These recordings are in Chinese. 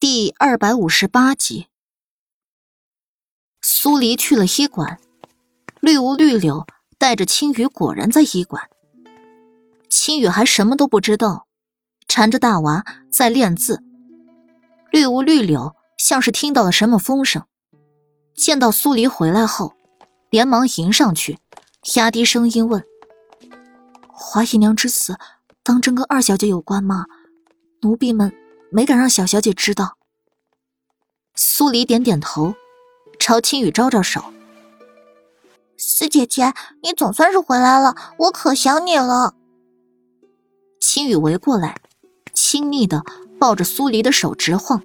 第二百五十八集，苏黎去了医馆，绿芜绿柳带着青雨果然在医馆。青雨还什么都不知道，缠着大娃在练字。绿芜绿柳像是听到了什么风声，见到苏黎回来后，连忙迎上去，压低声音问：“华姨娘之死，当真跟二小姐有关吗？奴婢们。”没敢让小小姐知道。苏黎点点头，朝青雨招招手：“四姐姐，你总算是回来了，我可想你了。”青雨围过来，亲昵的抱着苏黎的手直晃。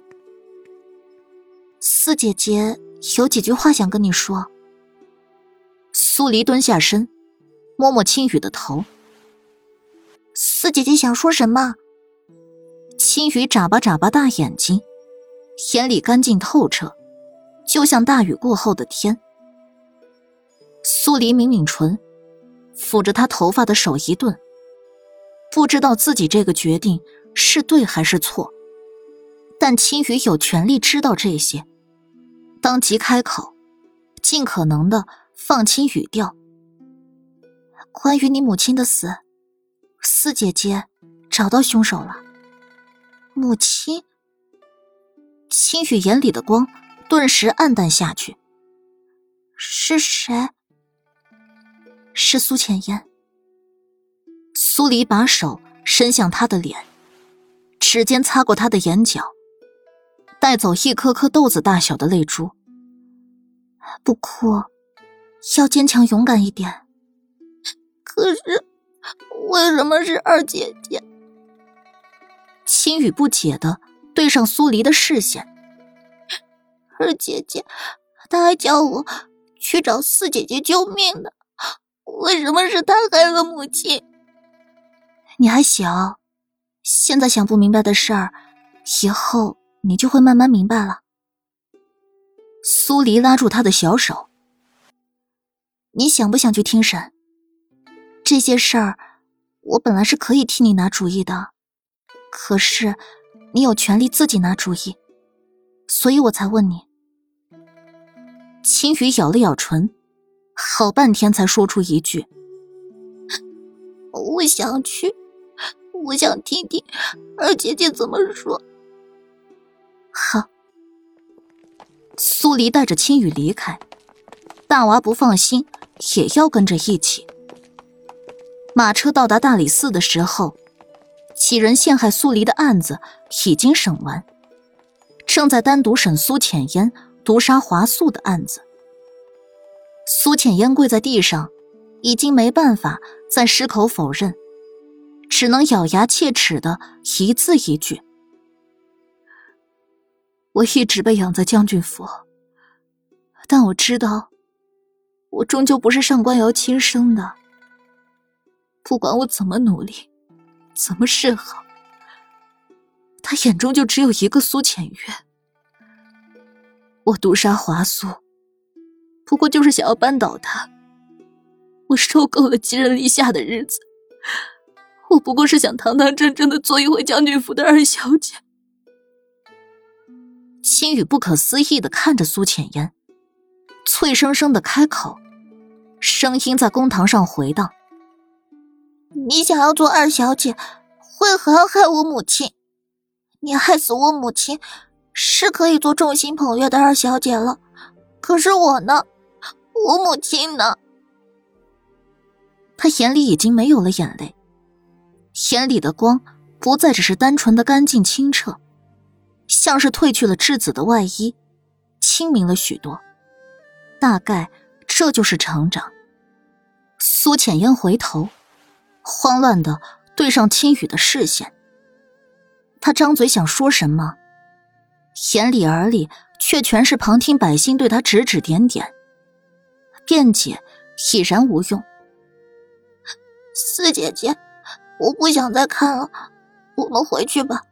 四姐姐有几句话想跟你说。苏黎蹲下身，摸摸青雨的头：“四姐姐想说什么？”青雨眨巴眨巴大眼睛，眼里干净透彻，就像大雨过后的天。苏黎抿抿唇，抚着他头发的手一顿，不知道自己这个决定是对还是错，但青雨有权利知道这些，当即开口，尽可能的放轻语调：“关于你母亲的死，四姐姐找到凶手了。”母亲，青雨眼里的光顿时暗淡下去。是谁？是苏浅烟。苏黎把手伸向他的脸，指尖擦过他的眼角，带走一颗颗豆子大小的泪珠。不哭，要坚强勇敢一点。可是，为什么是二姐姐？青雨不解的对上苏黎的视线，二姐姐，她还叫我去找四姐姐救命呢，为什么是她害了母亲？你还小，现在想不明白的事儿，以后你就会慢慢明白了。苏黎拉住他的小手，你想不想去听审？这些事儿，我本来是可以替你拿主意的。可是，你有权利自己拿主意，所以我才问你。青雨咬了咬唇，好半天才说出一句：“我想去，我想听听二姐姐怎么说。”好。苏黎带着青雨离开，大娃不放心，也要跟着一起。马车到达大理寺的时候。几人陷害苏黎的案子已经审完，正在单独审苏浅烟毒杀华素的案子。苏浅烟跪在地上，已经没办法再矢口否认，只能咬牙切齿的一字一句：“我一直被养在将军府，但我知道，我终究不是上官瑶亲生的。不管我怎么努力。”怎么是好？他眼中就只有一个苏浅月。我毒杀华素，不过就是想要扳倒他。我受够了寄人篱下的日子，我不过是想堂堂正正的做一回将军府的二小姐。青羽不可思议的看着苏浅烟，脆生生的开口，声音在公堂上回荡。你想要做二小姐，为何要害我母亲？你害死我母亲，是可以做众星捧月的二小姐了。可是我呢？我母亲呢？他眼里已经没有了眼泪，眼里的光不再只是单纯的干净清澈，像是褪去了质子的外衣，清明了许多。大概这就是成长。苏浅烟回头。慌乱的对上青雨的视线，他张嘴想说什么，眼里耳里却全是旁听百姓对他指指点点，辩解已然无用。四姐姐，我不想再看了，我们回去吧。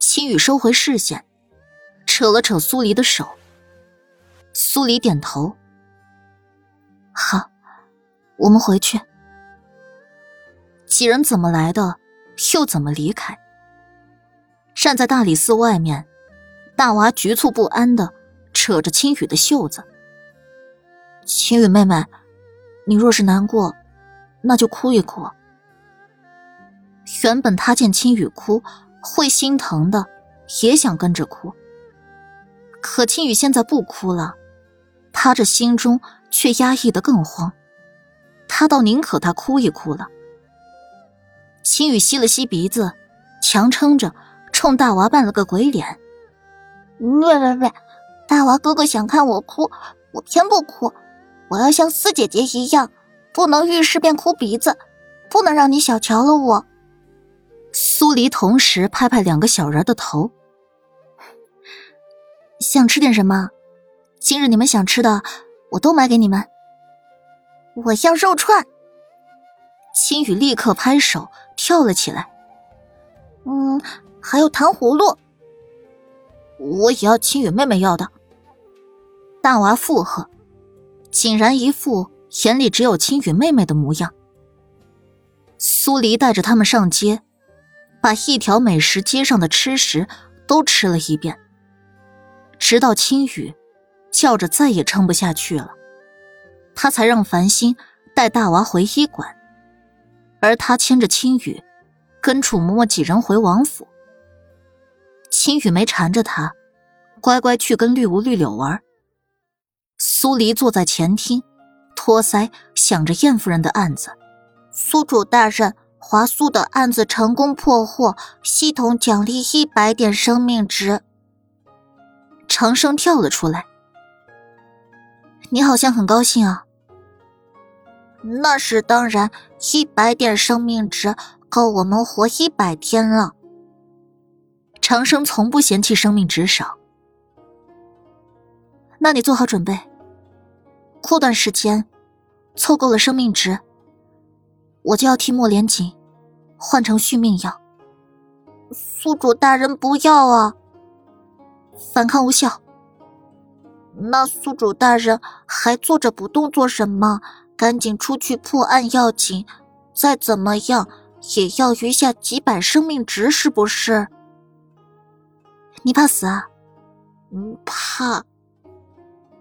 青雨收回视线，扯了扯苏黎的手。苏黎点头，好，我们回去。几人怎么来的，又怎么离开？站在大理寺外面，大娃局促不安的扯着青雨的袖子。青雨妹妹，你若是难过，那就哭一哭。原本他见青雨哭会心疼的，也想跟着哭。可青雨现在不哭了，他这心中却压抑的更慌。他倒宁可他哭一哭了。青雨吸了吸鼻子，强撑着，冲大娃扮了个鬼脸。喂喂喂，大娃哥哥想看我哭，我偏不哭。我要像四姐姐一样，不能遇事便哭鼻子，不能让你小瞧了我。苏黎同时拍拍两个小人的头。想吃点什么？今日你们想吃的，我都买给你们。我要肉串。青雨立刻拍手跳了起来。嗯，还有糖葫芦。我也要青雨妹妹要的。大娃附和，竟然一副眼里只有青雨妹妹的模样。苏黎带着他们上街。把一条美食街上的吃食都吃了一遍，直到青雨叫着再也撑不下去了，他才让繁星带大娃回医馆，而他牵着青雨跟楚嬷嬷几人回王府。青雨没缠着他，乖乖去跟绿芜绿柳玩。苏黎坐在前厅，托腮想着燕夫人的案子，苏主大人。华素的案子成功破获，系统奖励一百点生命值。长生跳了出来，你好像很高兴啊。那是当然，一百点生命值够我们活一百天了。长生从不嫌弃生命值少。那你做好准备，过段时间凑够了生命值。我就要替莫连锦换成续命药。宿主大人不要啊！反抗无效。那宿主大人还坐着不动做什么？赶紧出去破案要紧。再怎么样也要余下几百生命值，是不是？你怕死啊？嗯，怕。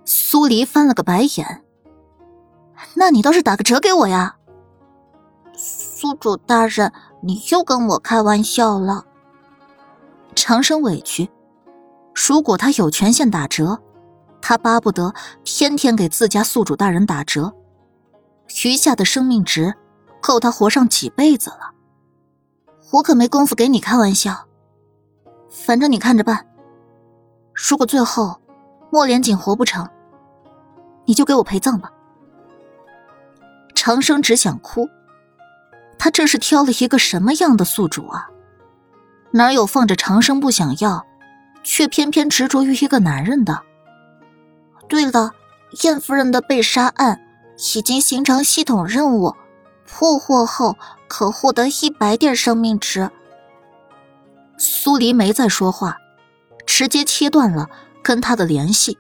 苏黎翻了个白眼。那你倒是打个折给我呀！宿主大人，你又跟我开玩笑了。长生委屈，如果他有权限打折，他巴不得天天给自家宿主大人打折，余下的生命值够他活上几辈子了。我可没工夫给你开玩笑，反正你看着办。如果最后莫连锦活不成，你就给我陪葬吧。长生只想哭。他这是挑了一个什么样的宿主啊？哪有放着长生不想要，却偏偏执着于一个男人的？对了，燕夫人的被杀案已经形成系统任务，破获后可获得一百点生命值。苏黎没再说话，直接切断了跟他的联系。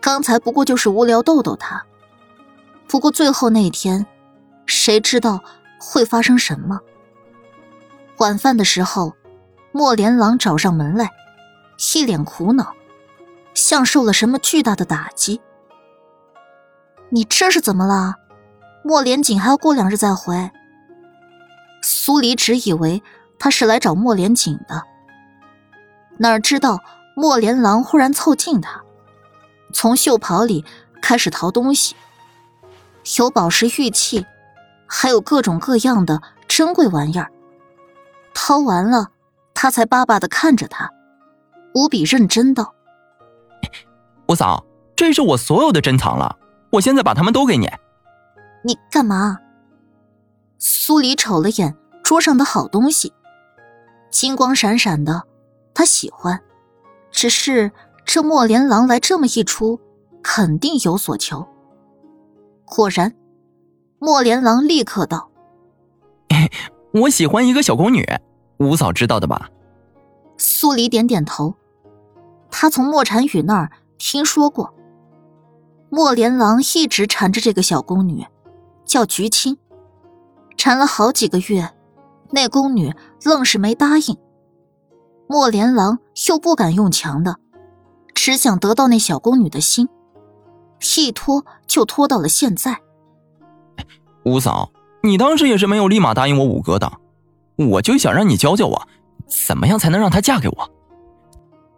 刚才不过就是无聊逗逗他，不过最后那一天。谁知道会发生什么？晚饭的时候，莫连郎找上门来，一脸苦恼，像受了什么巨大的打击。你这是怎么了？莫连锦还要过两日再回。苏黎只以为他是来找莫连锦的，哪知道莫连郎忽然凑近他，从袖袍里开始掏东西，有宝石玉器。还有各种各样的珍贵玩意儿，掏完了，他才巴巴的看着他，无比认真道：“五嫂，这是我所有的珍藏了，我现在把他们都给你。”你干嘛？苏黎瞅了眼桌上的好东西，金光闪闪的，他喜欢。只是这莫连郎来这么一出，肯定有所求。果然。莫连郎立刻道：“我喜欢一个小宫女，五嫂知道的吧？”苏黎点点头，他从莫禅雨那儿听说过。莫连郎一直缠着这个小宫女，叫菊青，缠了好几个月，那宫女愣是没答应。莫连郎又不敢用强的，只想得到那小宫女的心，一拖就拖到了现在。五嫂，你当时也是没有立马答应我五哥的，我就想让你教教我，怎么样才能让她嫁给我。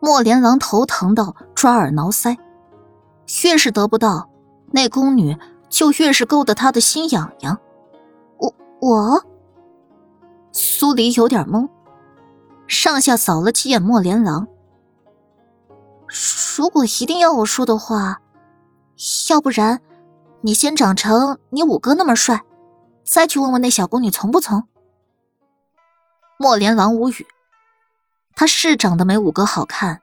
莫连郎头疼到抓耳挠腮，越是得不到那宫女，就越是勾得他的心痒痒。我我，苏黎有点懵。上下扫了几眼莫连郎。如果一定要我说的话，要不然你先长成你五哥那么帅，再去问问那小宫女从不从。莫连郎无语，他是长得没五哥好看，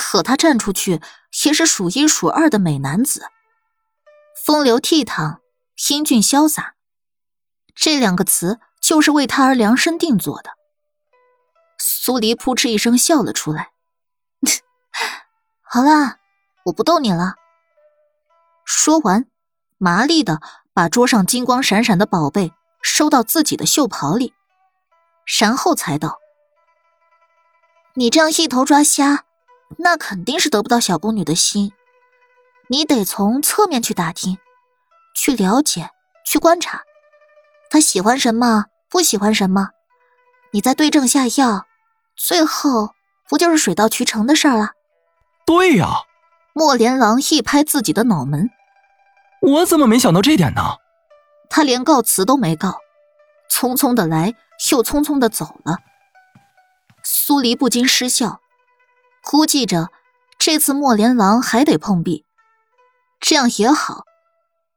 可他站出去也是数一数二的美男子，风流倜傥，英俊潇洒，这两个词就是为他而量身定做的。苏黎扑哧一声笑了出来。好啦，我不逗你了。说完，麻利的把桌上金光闪闪的宝贝收到自己的袖袍里，然后才道：“你这样一头抓瞎，那肯定是得不到小宫女的心。你得从侧面去打听，去了解，去观察，她喜欢什么，不喜欢什么，你再对症下药。”最后不就是水到渠成的事儿了？对呀，莫连郎一拍自己的脑门，我怎么没想到这点呢？他连告辞都没告，匆匆的来，又匆匆的走了。苏黎不禁失笑，估计着这次莫连郎还得碰壁，这样也好，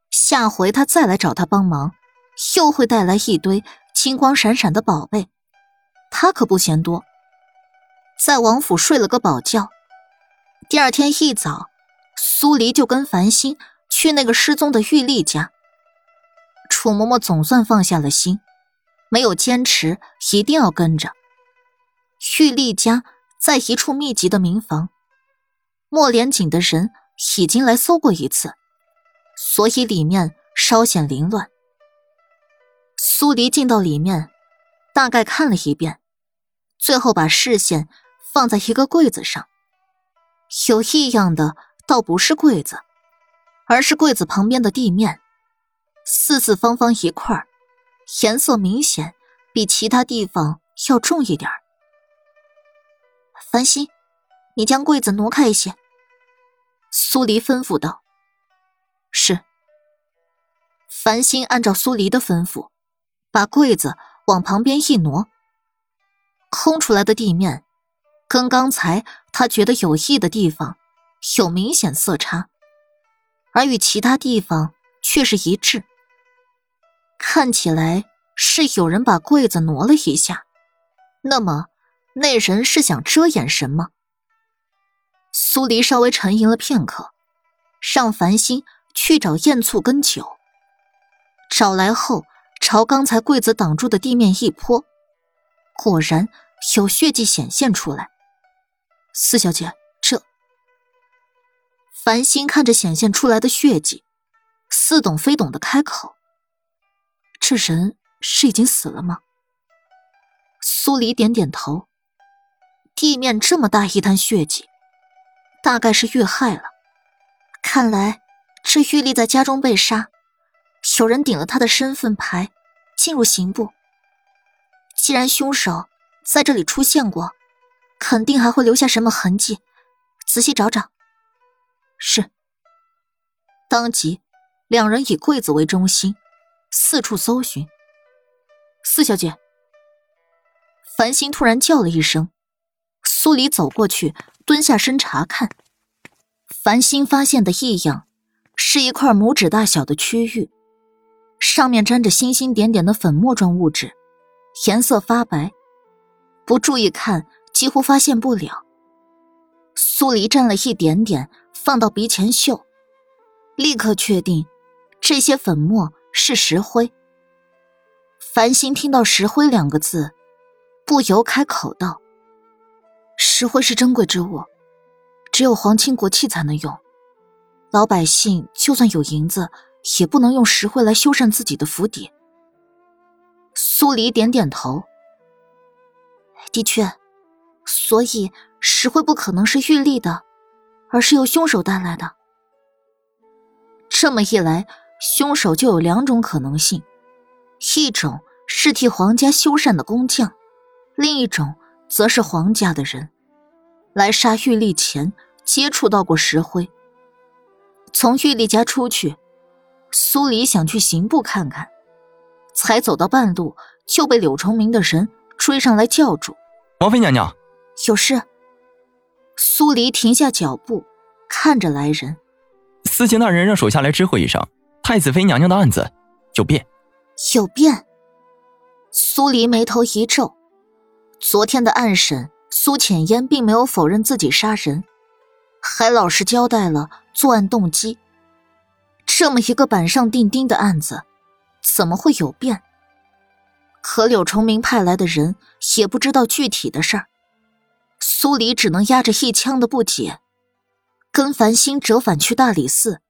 下回他再来找他帮忙，又会带来一堆金光闪闪的宝贝，他可不嫌多。在王府睡了个饱觉，第二天一早，苏黎就跟繁星去那个失踪的玉丽家。楚嬷嬷总算放下了心，没有坚持一定要跟着。玉丽家在一处密集的民房，莫连锦的人已经来搜过一次，所以里面稍显凌乱。苏黎进到里面，大概看了一遍，最后把视线。放在一个柜子上，有异样的倒不是柜子，而是柜子旁边的地面，四四方方一块，颜色明显比其他地方要重一点。繁星，你将柜子挪开一些。苏黎吩咐道：“是。”繁星按照苏黎的吩咐，把柜子往旁边一挪，空出来的地面。跟刚才他觉得有异的地方有明显色差，而与其他地方却是一致。看起来是有人把柜子挪了一下，那么那人是想遮掩什么？苏黎稍微沉吟了片刻，让繁星去找燕醋跟酒。找来后，朝刚才柜子挡住的地面一泼，果然有血迹显现出来。四小姐，这……繁星看着显现出来的血迹，似懂非懂的开口：“这人是已经死了吗？”苏黎点点头。地面这么大一滩血迹，大概是遇害了。看来这玉丽在家中被杀，有人顶了他的身份牌，进入刑部。既然凶手在这里出现过。肯定还会留下什么痕迹，仔细找找。是。当即，两人以柜子为中心，四处搜寻。四小姐，繁星突然叫了一声，苏黎走过去，蹲下身查看。繁星发现的异样，是一块拇指大小的区域，上面沾着星星点点的粉末状物质，颜色发白，不注意看。几乎发现不了。苏黎蘸了一点点，放到鼻前嗅，立刻确定这些粉末是石灰。繁星听到“石灰”两个字，不由开口道：“石灰是珍贵之物，只有皇亲国戚才能用。老百姓就算有银子，也不能用石灰来修缮自己的府邸。”苏黎点点头，的确。所以石灰不可能是玉立的，而是由凶手带来的。这么一来，凶手就有两种可能性：一种是替皇家修缮的工匠，另一种则是皇家的人，来杀玉立前接触到过石灰。从玉立家出去，苏黎想去刑部看看，才走到半路就被柳崇明的人追上来叫住：“王妃娘娘，有事。”苏黎停下脚步，看着来人。司琴大人让手下来知会一声，太子妃娘娘的案子有变。有变。苏黎眉头一皱，昨天的案审，苏浅烟并没有否认自己杀人，还老实交代了作案动机。这么一个板上钉钉的案子，怎么会有变？可柳崇明派来的人也不知道具体的事儿，苏黎只能压着一腔的不解。跟繁星折返去大理寺，